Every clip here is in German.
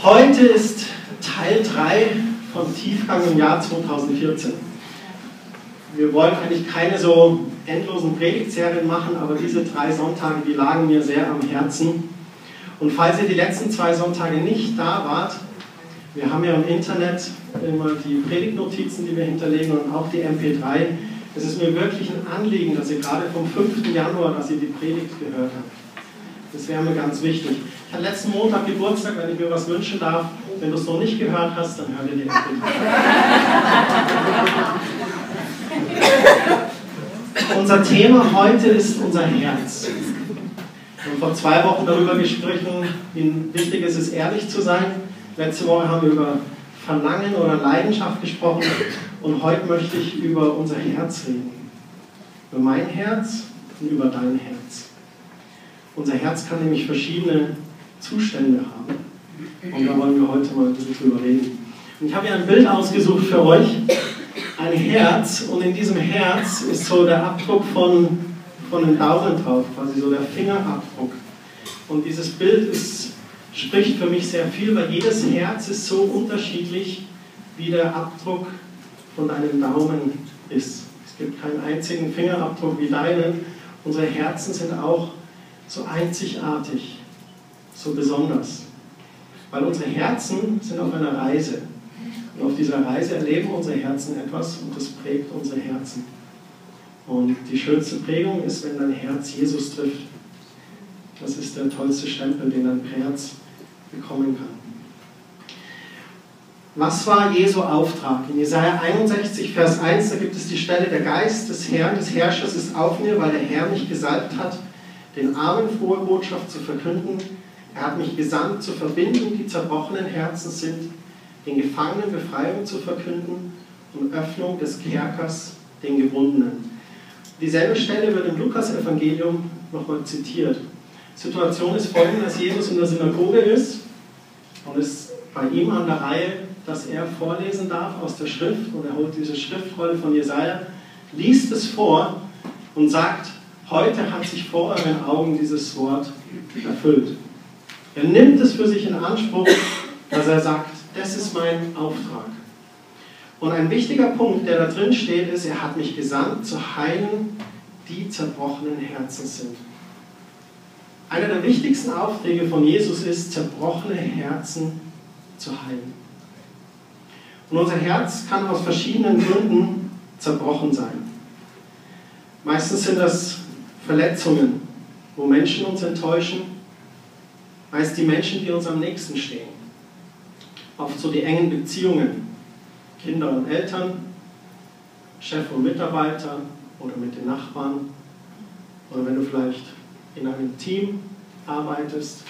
Heute ist Teil 3 von Tiefgang im Jahr 2014. Wir wollen eigentlich keine so endlosen Predigtserien machen, aber diese drei Sonntage, die lagen mir sehr am Herzen. Und falls ihr die letzten zwei Sonntage nicht da wart, wir haben ja im Internet immer die Predigtnotizen, die wir hinterlegen und auch die MP3. Es ist mir wirklich ein Anliegen, dass ihr gerade vom 5. Januar, dass ihr die Predigt gehört habt. Das wäre mir ganz wichtig. Ich hatte letzten Montag Geburtstag, wenn ich mir was wünschen darf. Wenn du es noch nicht gehört hast, dann hör dir die MP3. unser Thema heute ist unser Herz. Wir haben vor zwei Wochen darüber gesprochen, wie wichtig es ist, ehrlich zu sein. Letzte Woche haben wir über Verlangen oder Leidenschaft gesprochen und heute möchte ich über unser Herz reden. Über mein Herz und über dein Herz. Unser Herz kann nämlich verschiedene Zustände haben. Und da wollen wir heute mal ein bisschen drüber reden. Und ich habe hier ein Bild ausgesucht für euch. Ein Herz und in diesem Herz ist so der Abdruck von, von einem Daumen drauf, quasi so der Fingerabdruck. Und dieses Bild ist spricht für mich sehr viel, weil jedes Herz ist so unterschiedlich, wie der Abdruck von einem Daumen ist. Es gibt keinen einzigen Fingerabdruck wie deinen. Unsere Herzen sind auch so einzigartig, so besonders. Weil unsere Herzen sind auf einer Reise. Und auf dieser Reise erleben unsere Herzen etwas und das prägt unsere Herzen. Und die schönste Prägung ist, wenn dein Herz Jesus trifft. Das ist der tollste Stempel, den dein Herz bekommen kann. Was war Jesu Auftrag? In Jesaja 61, Vers 1, da gibt es die Stelle: Der Geist des Herrn, des Herrschers ist auf mir, weil der Herr mich gesalbt hat, den Armen frohe Botschaft zu verkünden. Er hat mich gesandt, zu verbinden, die zerbrochenen Herzen sind, den Gefangenen Befreiung zu verkünden und Öffnung des Kerkers den Gebundenen. Dieselbe Stelle wird im Lukas-Evangelium nochmal zitiert. Situation ist folgende, dass Jesus in der Synagoge ist und es bei ihm an der Reihe, dass er vorlesen darf aus der Schrift und er holt diese Schriftrolle von Jesaja, liest es vor und sagt, heute hat sich vor euren Augen dieses Wort erfüllt. Er nimmt es für sich in Anspruch, dass er sagt, das ist mein Auftrag. Und ein wichtiger Punkt, der da drin steht, ist, er hat mich gesandt, zu heilen, die zerbrochenen Herzen sind. Einer der wichtigsten Aufträge von Jesus ist, zerbrochene Herzen zu heilen. Und unser Herz kann aus verschiedenen Gründen zerbrochen sein. Meistens sind das Verletzungen, wo Menschen uns enttäuschen, meist die Menschen, die uns am nächsten stehen. Oft so die engen Beziehungen, Kinder und Eltern, Chef und Mitarbeiter oder mit den Nachbarn oder wenn du vielleicht in einem Team arbeitest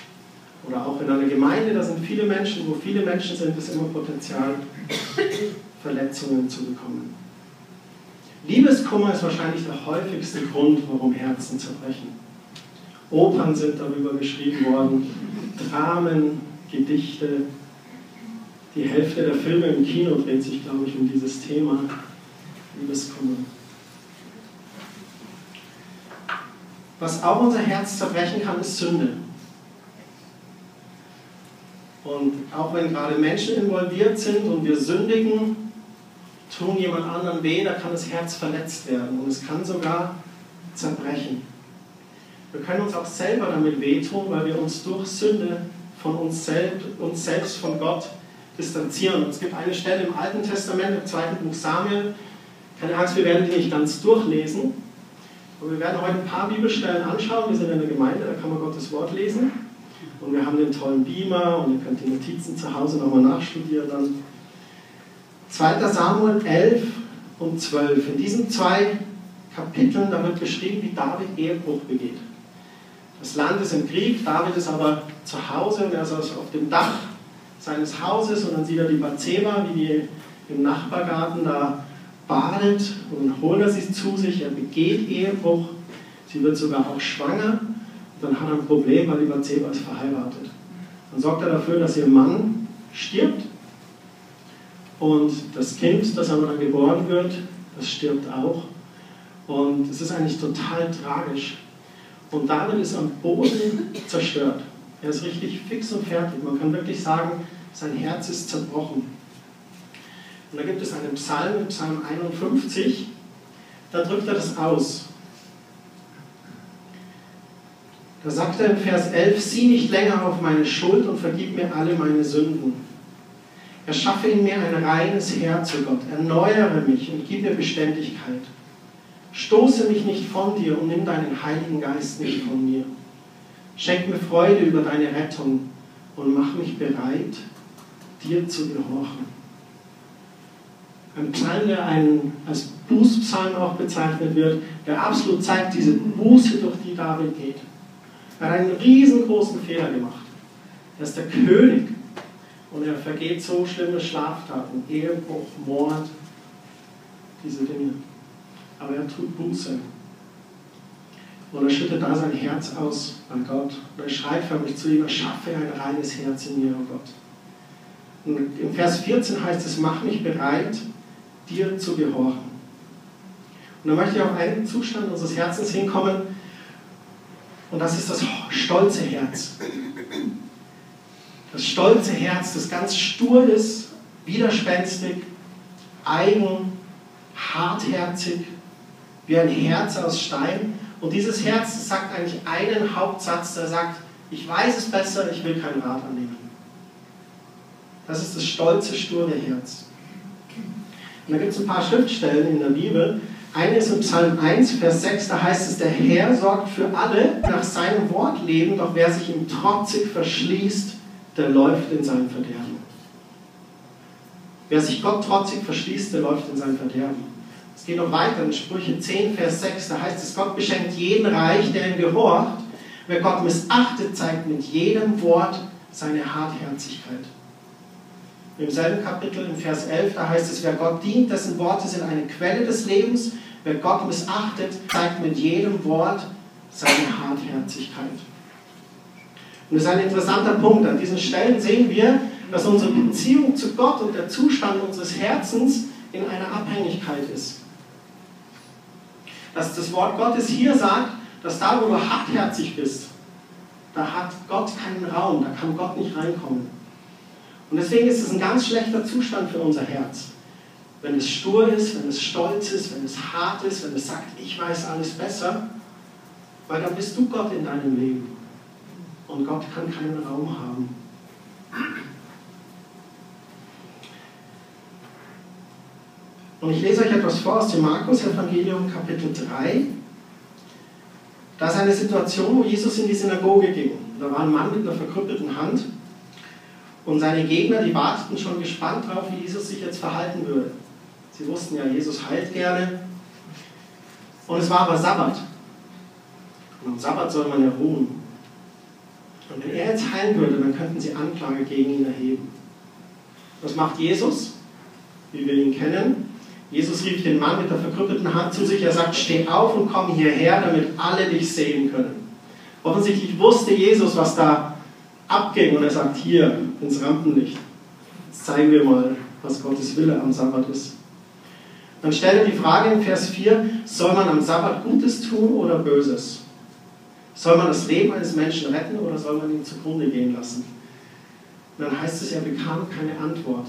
oder auch in einer Gemeinde, da sind viele Menschen, wo viele Menschen sind, ist immer Potenzial, Verletzungen zu bekommen. Liebeskummer ist wahrscheinlich der häufigste Grund, warum Herzen zerbrechen. Opern sind darüber geschrieben worden, Dramen, Gedichte. Die Hälfte der Filme im Kino dreht sich, glaube ich, um dieses Thema Liebeskummer. Was auch unser Herz zerbrechen kann, ist Sünde. Und auch wenn gerade Menschen involviert sind und wir sündigen, tun jemand anderen weh, da kann das Herz verletzt werden und es kann sogar zerbrechen. Wir können uns auch selber damit wehtun, weil wir uns durch Sünde von uns selbst, uns selbst von Gott distanzieren. Es gibt eine Stelle im Alten Testament, im zweiten Buch Samuel, keine Angst, wir werden die nicht ganz durchlesen, und wir werden heute ein paar Bibelstellen anschauen. Wir sind in der Gemeinde, da kann man Gottes Wort lesen. Und wir haben den tollen Beamer und ihr könnt die Notizen zu Hause nochmal nachstudieren. Dann 2. Samuel 11 und 12. In diesen zwei Kapiteln, da wird beschrieben, wie David Ehebruch begeht. Das Land ist im Krieg, David ist aber zu Hause und er ist auf dem Dach seines Hauses und dann sieht er die Bathseba, wie die im Nachbargarten da badet und holt er sie zu sich, er begeht Ehebruch, sie wird sogar auch schwanger, und dann hat er ein Problem, weil die Bathseba ist verheiratet. Dann sorgt er dafür, dass ihr Mann stirbt und das Kind, das aber dann geboren wird, das stirbt auch. Und es ist eigentlich total tragisch. Und David ist am Boden zerstört. Er ist richtig fix und fertig. Man kann wirklich sagen, sein Herz ist zerbrochen. Und da gibt es einen Psalm, Psalm 51, da drückt er das aus. Da sagt er im Vers 11, sieh nicht länger auf meine Schuld und vergib mir alle meine Sünden. Erschaffe in mir ein reines Herz, o Gott, erneuere mich und gib mir Beständigkeit. Stoße mich nicht von dir und nimm deinen Heiligen Geist nicht von mir. Schenk mir Freude über deine Rettung und mach mich bereit, dir zu gehorchen. Ein Psalm, der einen, als Bußpsalm auch bezeichnet wird, der absolut zeigt diese Buße, durch die David geht. Er hat einen riesengroßen Fehler gemacht. Er ist der König und er vergeht so schlimme Schlaftaten, Ehebruch, Mord, diese Dinge. Aber er tut Buße. Und er schüttet da sein Herz aus an Gott. Und er schreit förmlich zu ihm, erschaffe ein reines Herz in mir, oh Gott. Und im Vers 14 heißt es, mach mich bereit, dir zu gehorchen. Und da möchte ich auf einen Zustand unseres Herzens hinkommen, und das ist das stolze Herz. Das stolze Herz, das ganz stur ist, widerspenstig, eigen, hartherzig, wie ein Herz aus Stein. Und dieses Herz sagt eigentlich einen Hauptsatz, der sagt, ich weiß es besser, ich will keinen Rat annehmen. Das ist das stolze, sture Herz. Und da gibt es ein paar Schriftstellen in der Bibel. Eine ist im Psalm 1, Vers 6, da heißt es, der Herr sorgt für alle, nach seinem Wort leben, doch wer sich ihm trotzig verschließt, der läuft in sein Verderben. Wer sich Gott trotzig verschließt, der läuft in sein Verderben. Es geht noch weiter in Sprüche 10, Vers 6, da heißt es, Gott beschenkt jeden reich, der ihm gehorcht. Wer Gott missachtet, zeigt mit jedem Wort seine Hartherzigkeit. Im selben Kapitel, im Vers 11, da heißt es, wer Gott dient, dessen Worte sind eine Quelle des Lebens. Wer Gott missachtet, zeigt mit jedem Wort seine Hartherzigkeit. Und das ist ein interessanter Punkt. An diesen Stellen sehen wir, dass unsere Beziehung zu Gott und der Zustand unseres Herzens in einer Abhängigkeit ist. Dass das Wort Gottes hier sagt, dass da, wo du hartherzig bist, da hat Gott keinen Raum, da kann Gott nicht reinkommen. Und deswegen ist es ein ganz schlechter Zustand für unser Herz. Wenn es stur ist, wenn es stolz ist, wenn es hart ist, wenn es sagt, ich weiß alles besser, weil dann bist du Gott in deinem Leben. Und Gott kann keinen Raum haben. Und ich lese euch etwas vor aus dem Markus-Evangelium, Kapitel 3. Da ist eine Situation, wo Jesus in die Synagoge ging. Da war ein Mann mit einer verkrüppelten Hand. Und seine Gegner, die warteten schon gespannt darauf, wie Jesus sich jetzt verhalten würde. Sie wussten ja, Jesus heilt gerne. Und es war aber Sabbat. Und am Sabbat soll man ja ruhen. Und wenn er jetzt heilen würde, dann könnten sie Anklage gegen ihn erheben. Was macht Jesus? Wie wir ihn kennen. Jesus rief den Mann mit der verkrüppelten Hand zu sich. Er sagt, steh auf und komm hierher, damit alle dich sehen können. Offensichtlich wusste Jesus, was da abging und er sagt, hier ins Rampenlicht. Jetzt zeigen wir mal, was Gottes Wille am Sabbat ist. Dann stellt er die Frage in Vers 4, soll man am Sabbat Gutes tun oder Böses? Soll man das Leben eines Menschen retten oder soll man ihn zugrunde gehen lassen? Und dann heißt es, er bekam keine Antwort.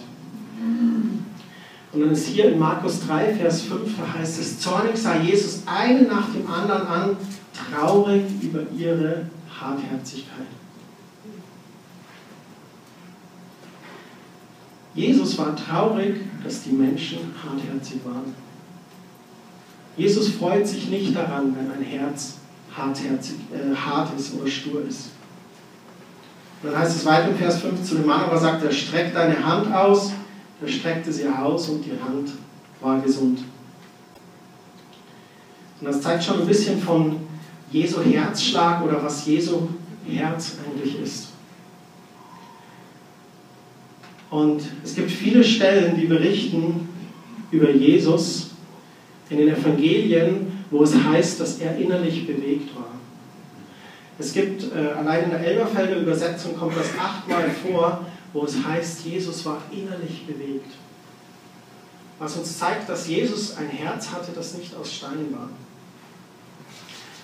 Und dann ist hier in Markus 3, Vers 5, da heißt es, zornig sah Jesus einen nach dem anderen an, traurig über ihre Hartherzigkeit. Jesus war traurig, dass die Menschen hartherzig waren. Jesus freut sich nicht daran, wenn ein Herz hartherzig, äh, hart ist oder stur ist. dann heißt es weiter im Vers 5 zu dem Mann, aber sagt er, streck deine Hand aus. Er streckte sie aus und die Hand war gesund. Und das zeigt schon ein bisschen von Jesu Herzschlag oder was Jesu Herz eigentlich ist. Und es gibt viele Stellen, die berichten über Jesus in den Evangelien, wo es heißt, dass er innerlich bewegt war. Es gibt, äh, allein in der Elberfelder Übersetzung kommt das achtmal vor, wo es heißt, Jesus war innerlich bewegt. Was uns zeigt, dass Jesus ein Herz hatte, das nicht aus Stein war.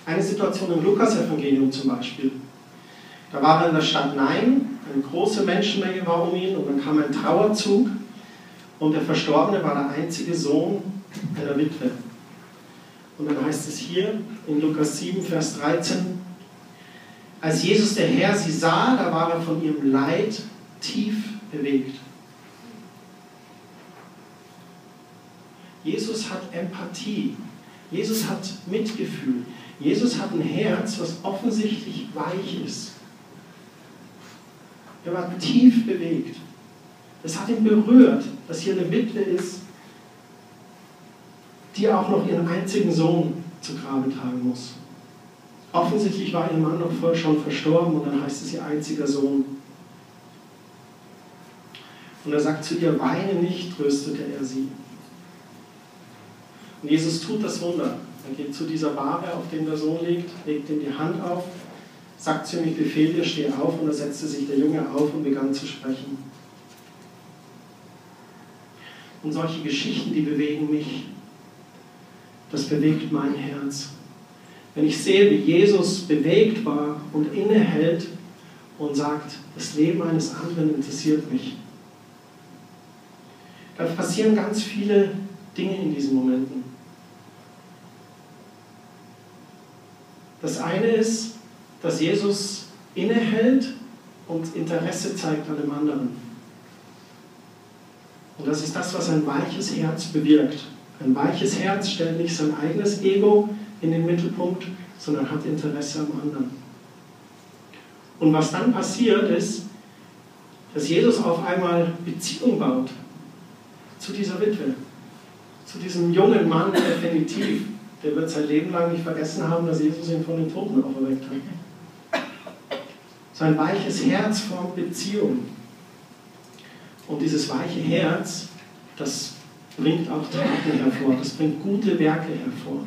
Eine Situation im Lukas-Evangelium zum Beispiel. Da war er in der Stadt Nein Eine große Menschenmenge war um ihn und dann kam ein Trauerzug und der Verstorbene war der einzige Sohn einer Witwe. Und dann heißt es hier in Lukas 7, Vers 13, als Jesus der Herr sie sah, da war er von ihrem Leid tief bewegt. Jesus hat Empathie. Jesus hat Mitgefühl. Jesus hat ein Herz, was offensichtlich weich ist. Er war tief bewegt. Es hat ihn berührt, dass hier eine Witwe ist, die auch noch ihren einzigen Sohn zu Grabe tragen muss. Offensichtlich war ihr Mann noch voll schon verstorben und dann heißt es ihr einziger Sohn. Und er sagt zu ihr, weine nicht, tröstete er sie. Und Jesus tut das Wunder. Er geht zu dieser Bahre, auf dem der Sohn liegt, legt ihm die Hand auf, sagt zu ihm, ich befehle dir, steh auf. Und da setzte sich der Junge auf und begann zu sprechen. Und solche Geschichten, die bewegen mich. Das bewegt mein Herz. Wenn ich sehe, wie Jesus bewegt war und innehält und sagt, das Leben eines anderen interessiert mich. Da passieren ganz viele Dinge in diesen Momenten. Das eine ist, dass Jesus innehält und Interesse zeigt an dem anderen. Und das ist das, was ein weiches Herz bewirkt. Ein weiches Herz stellt nicht sein eigenes Ego in den Mittelpunkt, sondern hat Interesse am anderen. Und was dann passiert ist, dass Jesus auf einmal Beziehung baut zu dieser Witwe, zu diesem jungen Mann definitiv, der wird sein Leben lang nicht vergessen haben, dass Jesus ihn von den Toten auferweckt hat. Sein weiches Herz formt Beziehung. Und dieses weiche Herz, das bringt auch Taten hervor, das bringt gute Werke hervor.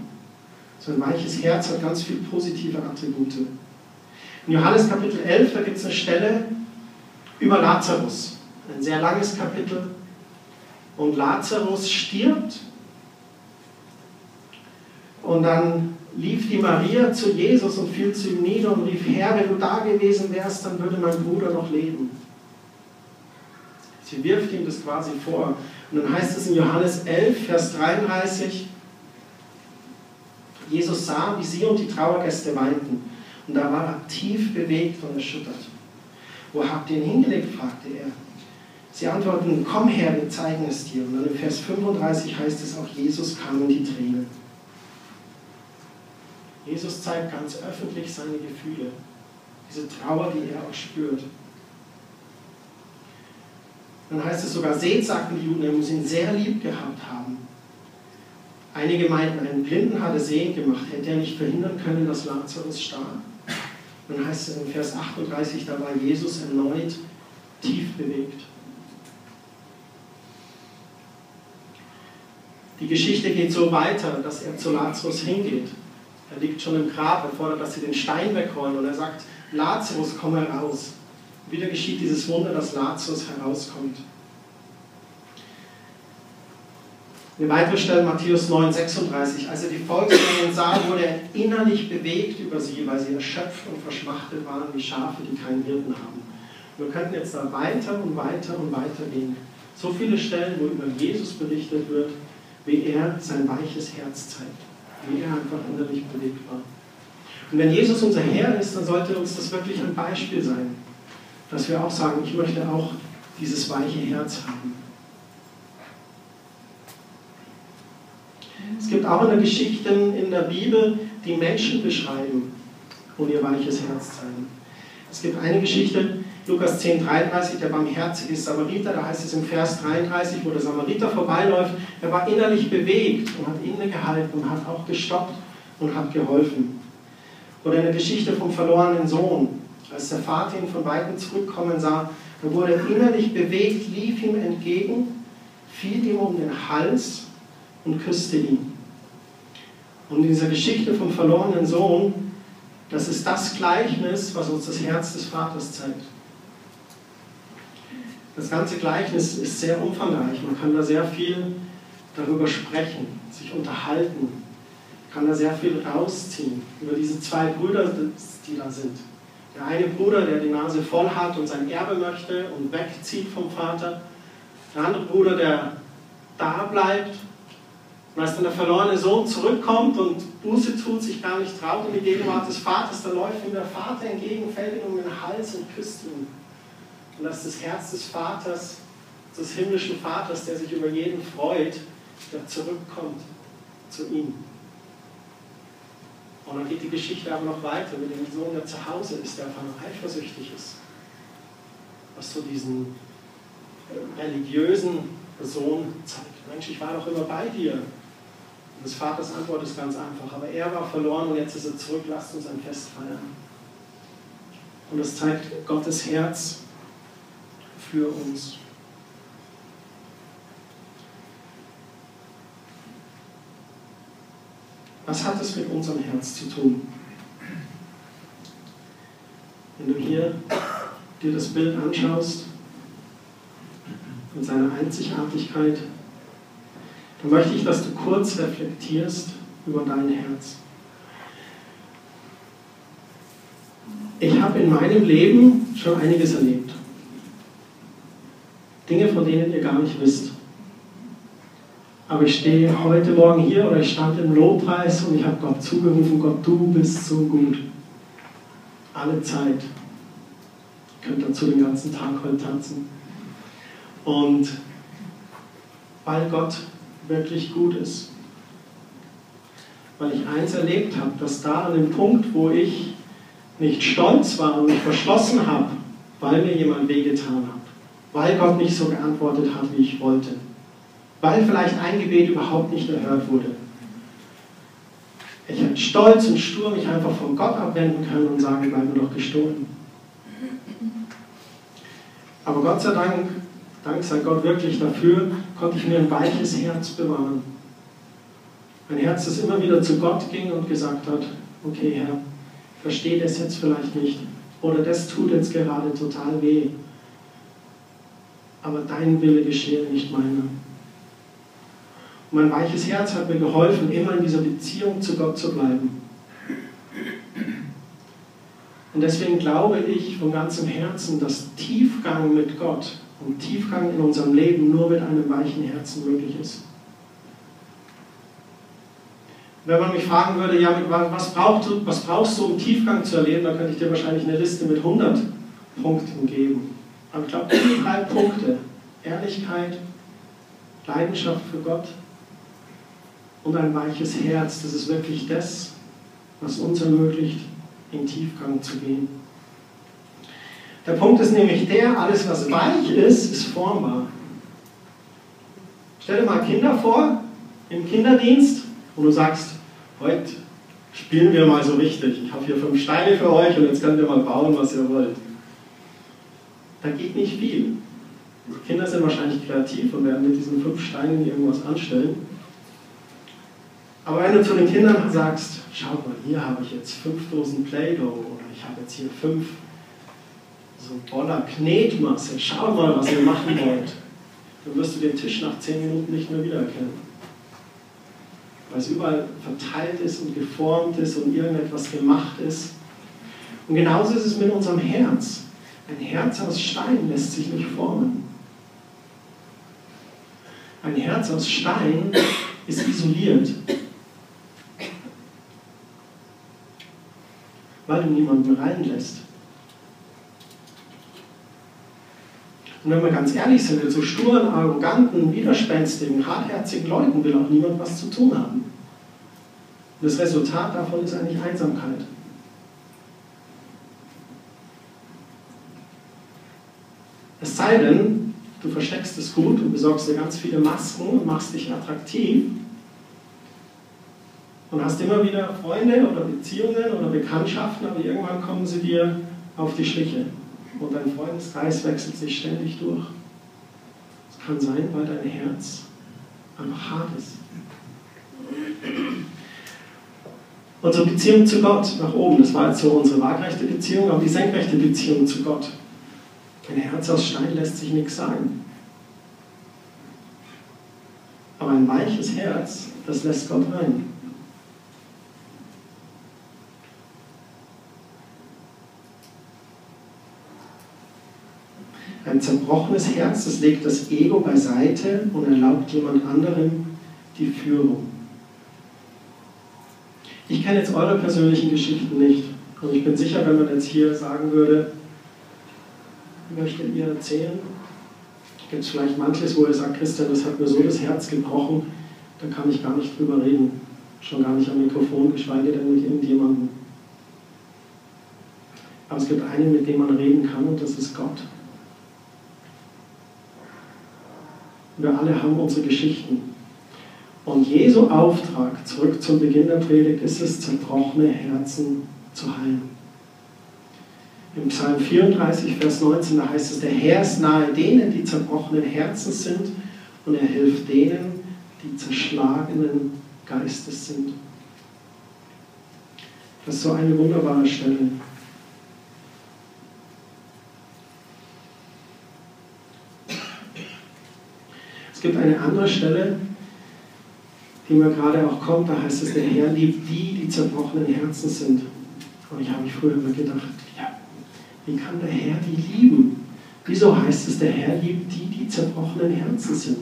So ein weiches Herz hat ganz viele positive Attribute. In Johannes Kapitel 11, da gibt es eine Stelle über Lazarus. Ein sehr langes Kapitel. Und Lazarus stirbt und dann lief die Maria zu Jesus und fiel zu ihm nieder und rief, Herr, wenn du da gewesen wärst, dann würde mein Bruder noch leben. Sie wirft ihm das quasi vor. Und dann heißt es in Johannes 11, Vers 33, Jesus sah, wie sie und die Trauergäste weinten. Und da war er tief bewegt und erschüttert. Wo habt ihr ihn hingelegt? fragte er. Sie antworten, komm her, wir zeigen es dir. Und dann im Vers 35 heißt es auch, Jesus kam in die Tränen. Jesus zeigt ganz öffentlich seine Gefühle, diese Trauer, die er auch spürt. Dann heißt es sogar, seht, sagten die Juden, er muss ihn sehr lieb gehabt haben. Einige meinten, einen Blinden hatte sehend gemacht, hätte er nicht verhindern können, dass Lazarus starb. Dann heißt es in Vers 38, da war Jesus erneut tief bewegt. Die Geschichte geht so weiter, dass er zu Lazarus hingeht er liegt schon im Grab, er fordert, dass sie den Stein wegrollen und er sagt, Lazarus, komm heraus. Wieder geschieht dieses Wunder, dass Lazarus herauskommt. Eine weitere Stelle, Matthäus 9, 36. Als er die Volksmengen sah, wurde er innerlich bewegt über sie, weil sie erschöpft und verschmachtet waren wie Schafe, die keinen Hirten haben. Wir könnten jetzt da weiter und weiter und weiter gehen. So viele Stellen, wo über Jesus berichtet wird, wie er sein weiches Herz zeigt wie er einfach innerlich bewegt war. Und wenn Jesus unser Herr ist, dann sollte uns das wirklich ein Beispiel sein, dass wir auch sagen, ich möchte auch dieses weiche Herz haben. Es gibt auch eine Geschichten in der Bibel, die Menschen beschreiben und ihr weiches Herz zeigen. Es gibt eine Geschichte, Lukas 10, 33, der barmherzige Samariter, da heißt es im Vers 33, wo der Samariter vorbeiläuft, er war innerlich bewegt und hat innegehalten und hat auch gestoppt und hat geholfen. Oder eine Geschichte vom verlorenen Sohn, als der Vater ihn von weitem zurückkommen sah, da wurde er innerlich bewegt, lief ihm entgegen, fiel ihm um den Hals und küsste ihn. Und in dieser Geschichte vom verlorenen Sohn, das ist das Gleichnis, was uns das Herz des Vaters zeigt. Das ganze Gleichnis ist sehr umfangreich. Man kann da sehr viel darüber sprechen, sich unterhalten, kann da sehr viel rausziehen über diese zwei Brüder, die da sind. Der eine Bruder, der die Nase voll hat und sein Erbe möchte und wegzieht vom Vater. Der andere Bruder, der da bleibt. Und als dann der verlorene Sohn zurückkommt und Buße tut, sich gar nicht traut in die Gegenwart des Vaters, da läuft ihm der Vater entgegen, fällt ihm um den Hals und küsst ihn. Und das ist das Herz des Vaters, des himmlischen Vaters, der sich über jeden freut, der zurückkommt zu ihm. Und dann geht die Geschichte aber noch weiter mit dem Sohn, der zu Hause ist, der einfach nur eifersüchtig ist. Was so diesen äh, religiösen Sohn zeigt. Mensch, ich war doch immer bei dir. Und des Vaters Antwort ist ganz einfach. Aber er war verloren und jetzt ist er zurück. Lasst uns ein Fest feiern. Und das zeigt Gottes Herz für uns. Was hat es mit unserem Herz zu tun? Wenn du hier dir das Bild anschaust, mit seiner Einzigartigkeit, dann möchte ich, dass du kurz reflektierst über dein Herz. Ich habe in meinem Leben schon einiges erlebt. Dinge, von denen ihr gar nicht wisst. Aber ich stehe heute Morgen hier oder ich stand im Lobpreis und ich habe Gott zugerufen, Gott, du bist so gut. Alle Zeit. Ihr könnt dazu den ganzen Tag heute tanzen. Und weil Gott wirklich gut ist. Weil ich eins erlebt habe, dass da an dem Punkt, wo ich nicht stolz war und mich verschlossen habe, weil mir jemand wehgetan hat, weil Gott nicht so geantwortet hat, wie ich wollte, weil vielleicht ein Gebet überhaupt nicht erhört wurde. Ich hätte stolz und stur mich einfach von Gott abwenden können und sagen, bleib mir doch gestohlen. Aber Gott sei Dank, Dank sei Gott wirklich dafür, konnte ich mir ein weiches Herz bewahren. Ein Herz, das immer wieder zu Gott ging und gesagt hat, okay Herr, verstehe das jetzt vielleicht nicht. Oder das tut jetzt gerade total weh. Aber dein Wille geschehe, nicht meiner. Und mein weiches Herz hat mir geholfen, immer in dieser Beziehung zu Gott zu bleiben. Und deswegen glaube ich von ganzem Herzen, dass Tiefgang mit Gott und Tiefgang in unserem Leben nur mit einem weichen Herzen möglich ist. Wenn man mich fragen würde, ja, was, brauchst du, was brauchst du, um Tiefgang zu erleben, dann könnte ich dir wahrscheinlich eine Liste mit 100 Punkten geben. Aber ich glaube, die drei Punkte, Ehrlichkeit, Leidenschaft für Gott und ein weiches Herz. Das ist wirklich das, was uns ermöglicht, in Tiefgang zu gehen. Der Punkt ist nämlich der, alles was weich ist, ist formbar. Stell dir mal Kinder vor, im Kinderdienst, wo du sagst, heute spielen wir mal so richtig. Ich habe hier fünf Steine für euch und jetzt könnt ihr mal bauen, was ihr wollt. Da geht nicht viel. Die Kinder sind wahrscheinlich kreativ und werden mit diesen fünf Steinen irgendwas anstellen. Aber wenn du zu den Kindern sagst, schau mal, hier habe ich jetzt fünf Dosen Play-Doh oder ich habe jetzt hier fünf so Boller Knetmasse, schau mal, was ihr machen wollt, dann wirst du den Tisch nach zehn Minuten nicht mehr wiedererkennen. Weil es überall verteilt ist und geformt ist und irgendetwas gemacht ist. Und genauso ist es mit unserem Herz. Ein Herz aus Stein lässt sich nicht formen. Ein Herz aus Stein ist isoliert. Weil du niemanden reinlässt. Und wenn wir ganz ehrlich sind, mit so sturen, arroganten, widerspenstigen, hartherzigen Leuten will auch niemand was zu tun haben. Und das Resultat davon ist eigentlich Einsamkeit. Es sei denn, du versteckst es gut und besorgst dir ganz viele Masken und machst dich attraktiv und hast immer wieder Freunde oder Beziehungen oder Bekanntschaften, aber irgendwann kommen sie dir auf die Schliche. Und dein Freundeskreis wechselt sich ständig durch. Es kann sein, weil dein Herz einfach hart ist. Unsere Beziehung zu Gott nach oben, das war jetzt so unsere waagrechte Beziehung, aber die senkrechte Beziehung zu Gott. Ein Herz aus Stein lässt sich nichts sagen. Aber ein weiches Herz, das lässt Gott rein. Ein zerbrochenes Herz, das legt das Ego beiseite und erlaubt jemand anderem die Führung. Ich kenne jetzt eure persönlichen Geschichten nicht. Und ich bin sicher, wenn man jetzt hier sagen würde, möchtet ihr erzählen? Gibt es vielleicht manches, wo ihr sagt, Christian, das hat mir so das Herz gebrochen, da kann ich gar nicht drüber reden. Schon gar nicht am Mikrofon, geschweige denn mit irgendjemandem. Aber es gibt einen, mit dem man reden kann, und das ist Gott. Wir alle haben unsere Geschichten. Und Jesu Auftrag, zurück zum Beginn der Predigt, ist es, zerbrochene Herzen zu heilen. Im Psalm 34, Vers 19, da heißt es, der Herr ist nahe denen, die zerbrochenen Herzen sind, und er hilft denen, die zerschlagenen Geistes sind. Das ist so eine wunderbare Stelle. Gibt eine andere Stelle, die mir gerade auch kommt, da heißt es, der Herr liebt die, die zerbrochenen Herzen sind. Und ich habe mich früher immer gedacht, ja, wie kann der Herr die lieben? Wieso heißt es, der Herr liebt die, die zerbrochenen Herzen sind?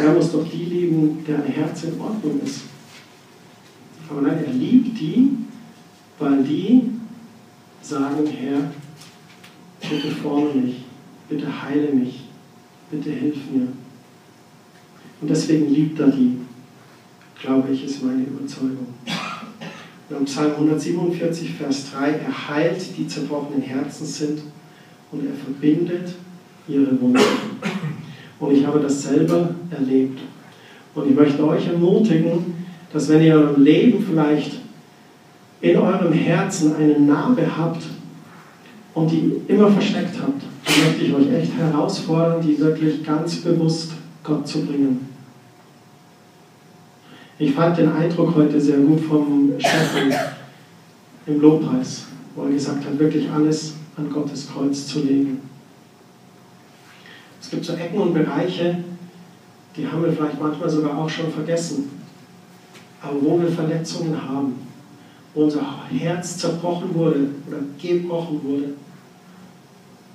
Er muss doch die lieben, deren Herz in Ordnung ist. Aber nein, er liebt die, weil die sagen, Herr, bitte forme mich, bitte heile mich, bitte hilf mir. Und deswegen liebt er die, glaube ich, ist meine Überzeugung. Und Psalm 147, Vers 3, er heilt die zerbrochenen Herzen sind und er verbindet ihre Wunden. Und ich habe das selber erlebt. Und ich möchte euch ermutigen, dass wenn ihr im Leben vielleicht in eurem Herzen eine Narbe habt und die immer versteckt habt, möchte ich euch echt herausfordern, die wirklich ganz bewusst Gott zu bringen. Ich fand den Eindruck heute sehr gut vom Stefan im Lobpreis, wo er gesagt hat, wirklich alles an Gottes Kreuz zu legen. Es gibt so Ecken und Bereiche, die haben wir vielleicht manchmal sogar auch schon vergessen. Aber wo wir Verletzungen haben, wo unser Herz zerbrochen wurde oder gebrochen wurde,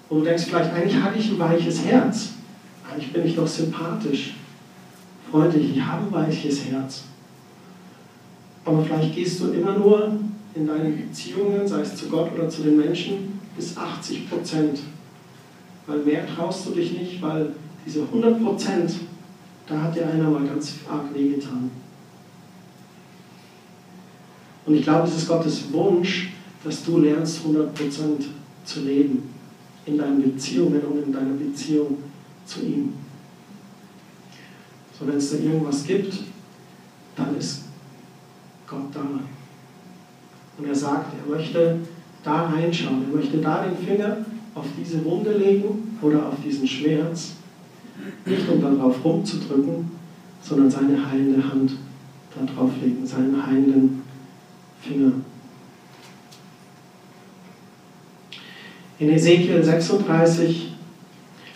wo du denkst, vielleicht eigentlich hatte ich ein weiches Herz, eigentlich bin ich doch sympathisch, freundlich, ich habe ein weiches Herz. Aber vielleicht gehst du immer nur in deinen Beziehungen, sei es zu Gott oder zu den Menschen, bis 80 Prozent weil mehr traust du dich nicht, weil diese 100 Prozent, da hat dir einer mal ganz arg wehgetan. Und ich glaube, es ist Gottes Wunsch, dass du lernst, 100 Prozent zu leben in deinen Beziehungen und in deiner Beziehung zu ihm. So, wenn es da irgendwas gibt, dann ist Gott da. Und er sagt, er möchte da reinschauen, er möchte da den Finger auf diese Wunde legen oder auf diesen Schmerz, nicht um darauf rumzudrücken, sondern seine heilende Hand darauf legen, seinen heilenden Finger. In Ezekiel 36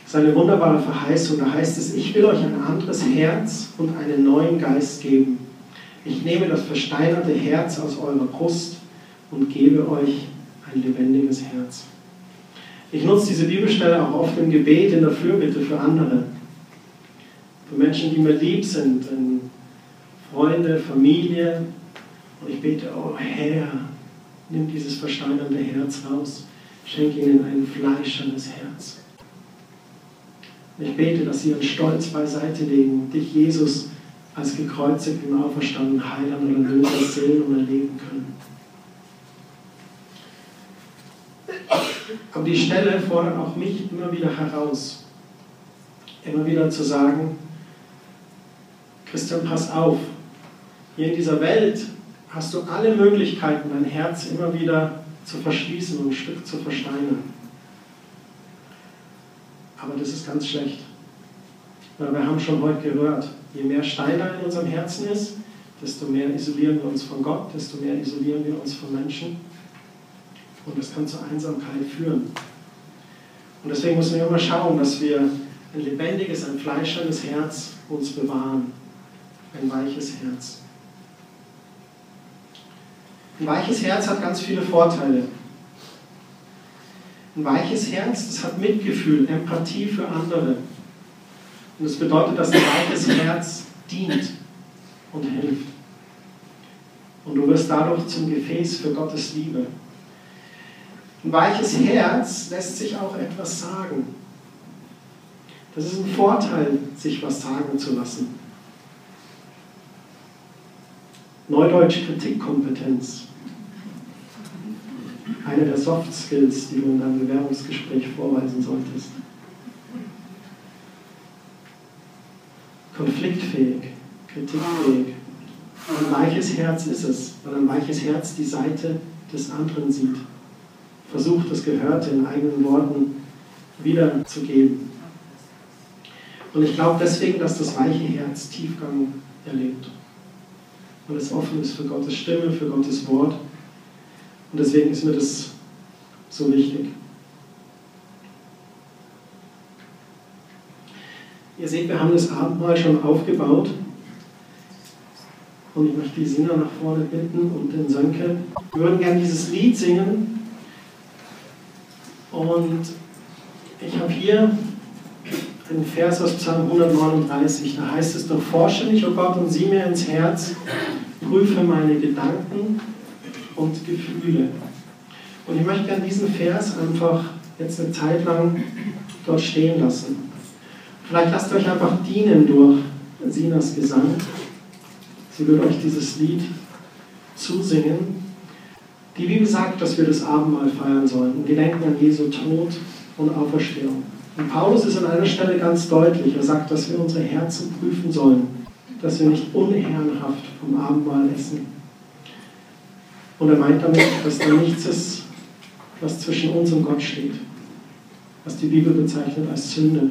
ist eine wunderbare Verheißung. Da heißt es, ich will euch ein anderes Herz und einen neuen Geist geben. Ich nehme das versteinerte Herz aus eurer Brust und gebe euch ein lebendiges Herz. Ich nutze diese Bibelstelle auch oft im Gebet, in der Fürbitte für andere. Für Menschen, die mir lieb sind, Freunde, Familie. Und ich bete, oh Herr, nimm dieses versteinernde Herz raus. Schenke ihnen ein fleischernes Herz. Und ich bete, dass sie ihren Stolz beiseite legen, dich, Jesus, als gekreuzigten, auferstandenen Heiland oder Löser sehen und erleben können. Aber die Stelle fordert auch mich immer wieder heraus. Immer wieder zu sagen, Christian, pass auf. Hier in dieser Welt hast du alle Möglichkeiten, dein Herz immer wieder zu verschließen und ein Stück zu versteinern. Aber das ist ganz schlecht. Weil wir haben schon heute gehört, je mehr Steiner in unserem Herzen ist, desto mehr isolieren wir uns von Gott, desto mehr isolieren wir uns von Menschen. Und das kann zur Einsamkeit führen. Und deswegen müssen wir immer schauen, dass wir ein lebendiges, ein fleischernes Herz uns bewahren. Ein weiches Herz. Ein weiches Herz hat ganz viele Vorteile. Ein weiches Herz, das hat Mitgefühl, Empathie für andere. Und das bedeutet, dass ein weiches Herz dient und hilft. Und du wirst dadurch zum Gefäß für Gottes Liebe. Ein weiches Herz lässt sich auch etwas sagen. Das ist ein Vorteil, sich was sagen zu lassen. Neudeutsch Kritikkompetenz. Eine der Soft Skills, die du in deinem Bewerbungsgespräch vorweisen solltest. Konfliktfähig, kritikfähig. Ein weiches Herz ist es, weil ein weiches Herz die Seite des anderen sieht. Versucht, das Gehörte in eigenen Worten wiederzugeben. Und ich glaube deswegen, dass das weiche Herz Tiefgang erlebt. Weil es offen ist für Gottes Stimme, für Gottes Wort. Und deswegen ist mir das so wichtig. Ihr seht, wir haben das Abendmahl schon aufgebaut. Und ich möchte die Singer nach vorne bitten und den Sönke. Wir würden gerne dieses Lied singen. Und ich habe hier einen Vers aus Psalm 139. Da heißt es doch, forsche mich, o oh Gott, und sieh mir ins Herz, prüfe meine Gedanken und Gefühle. Und ich möchte gerne diesen Vers einfach jetzt eine Zeit lang dort stehen lassen. Vielleicht lasst euch einfach dienen durch Sinas Gesang. Sie wird euch dieses Lied zusingen. Die Bibel sagt, dass wir das Abendmahl feiern sollen. Und wir denken an Jesu Tod und Auferstehung. Und Paulus ist an einer Stelle ganz deutlich. Er sagt, dass wir unsere Herzen prüfen sollen, dass wir nicht unehrenhaft vom Abendmahl essen. Und er meint damit, dass da nichts ist, was zwischen uns und Gott steht, was die Bibel bezeichnet als Sünde.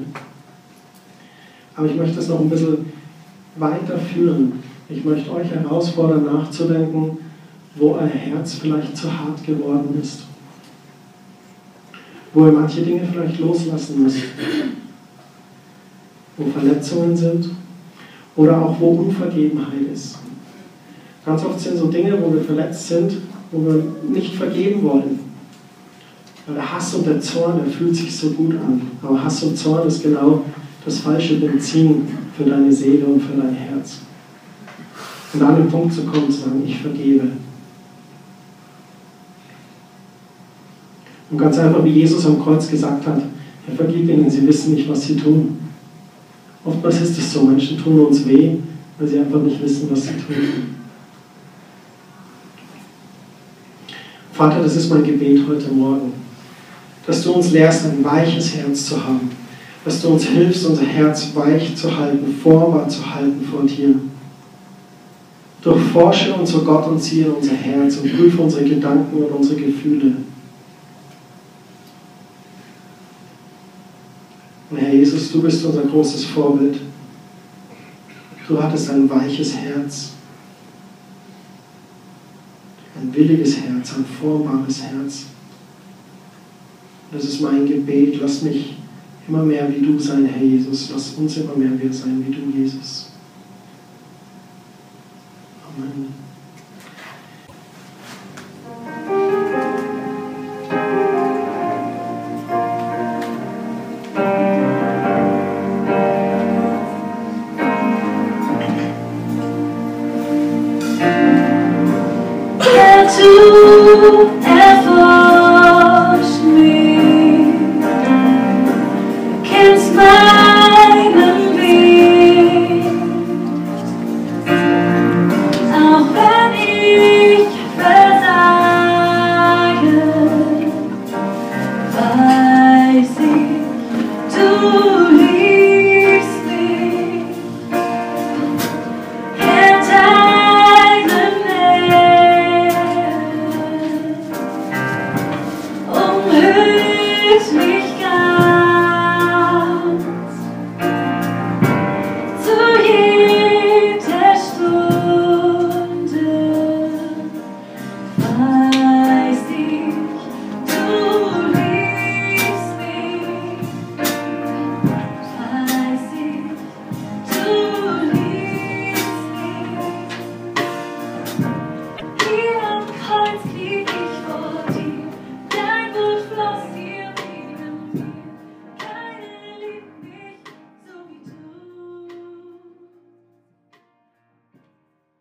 Aber ich möchte es noch ein bisschen weiterführen. Ich möchte euch herausfordern, nachzudenken, wo euer Herz vielleicht zu hart geworden ist wo ihr manche Dinge vielleicht loslassen müsst, wo Verletzungen sind oder auch wo Unvergebenheit ist. Ganz oft sind so Dinge, wo wir verletzt sind, wo wir nicht vergeben wollen. Weil der Hass und der Zorn, der fühlt sich so gut an. Aber Hass und Zorn ist genau das falsche Benzin für deine Seele und für dein Herz. Und an den Punkt zu kommen, zu sagen, ich vergebe. Und ganz einfach, wie Jesus am Kreuz gesagt hat, er vergibt ihnen, sie wissen nicht, was sie tun. Oftmals ist es so, Menschen tun uns weh, weil sie einfach nicht wissen, was sie tun. Vater, das ist mein Gebet heute Morgen, dass du uns lehrst, ein weiches Herz zu haben, dass du uns hilfst, unser Herz weich zu halten, formbar zu halten vor dir. Durchforsche unser Gott und ziehe unser Herz und prüfe unsere Gedanken und unsere Gefühle. Und Herr Jesus, du bist unser großes Vorbild. Du hattest ein weiches Herz, ein williges Herz, ein formbares Herz. Das ist mein Gebet. Lass mich immer mehr wie du sein, Herr Jesus. Lass uns immer mehr wir sein wie du, Jesus. Amen.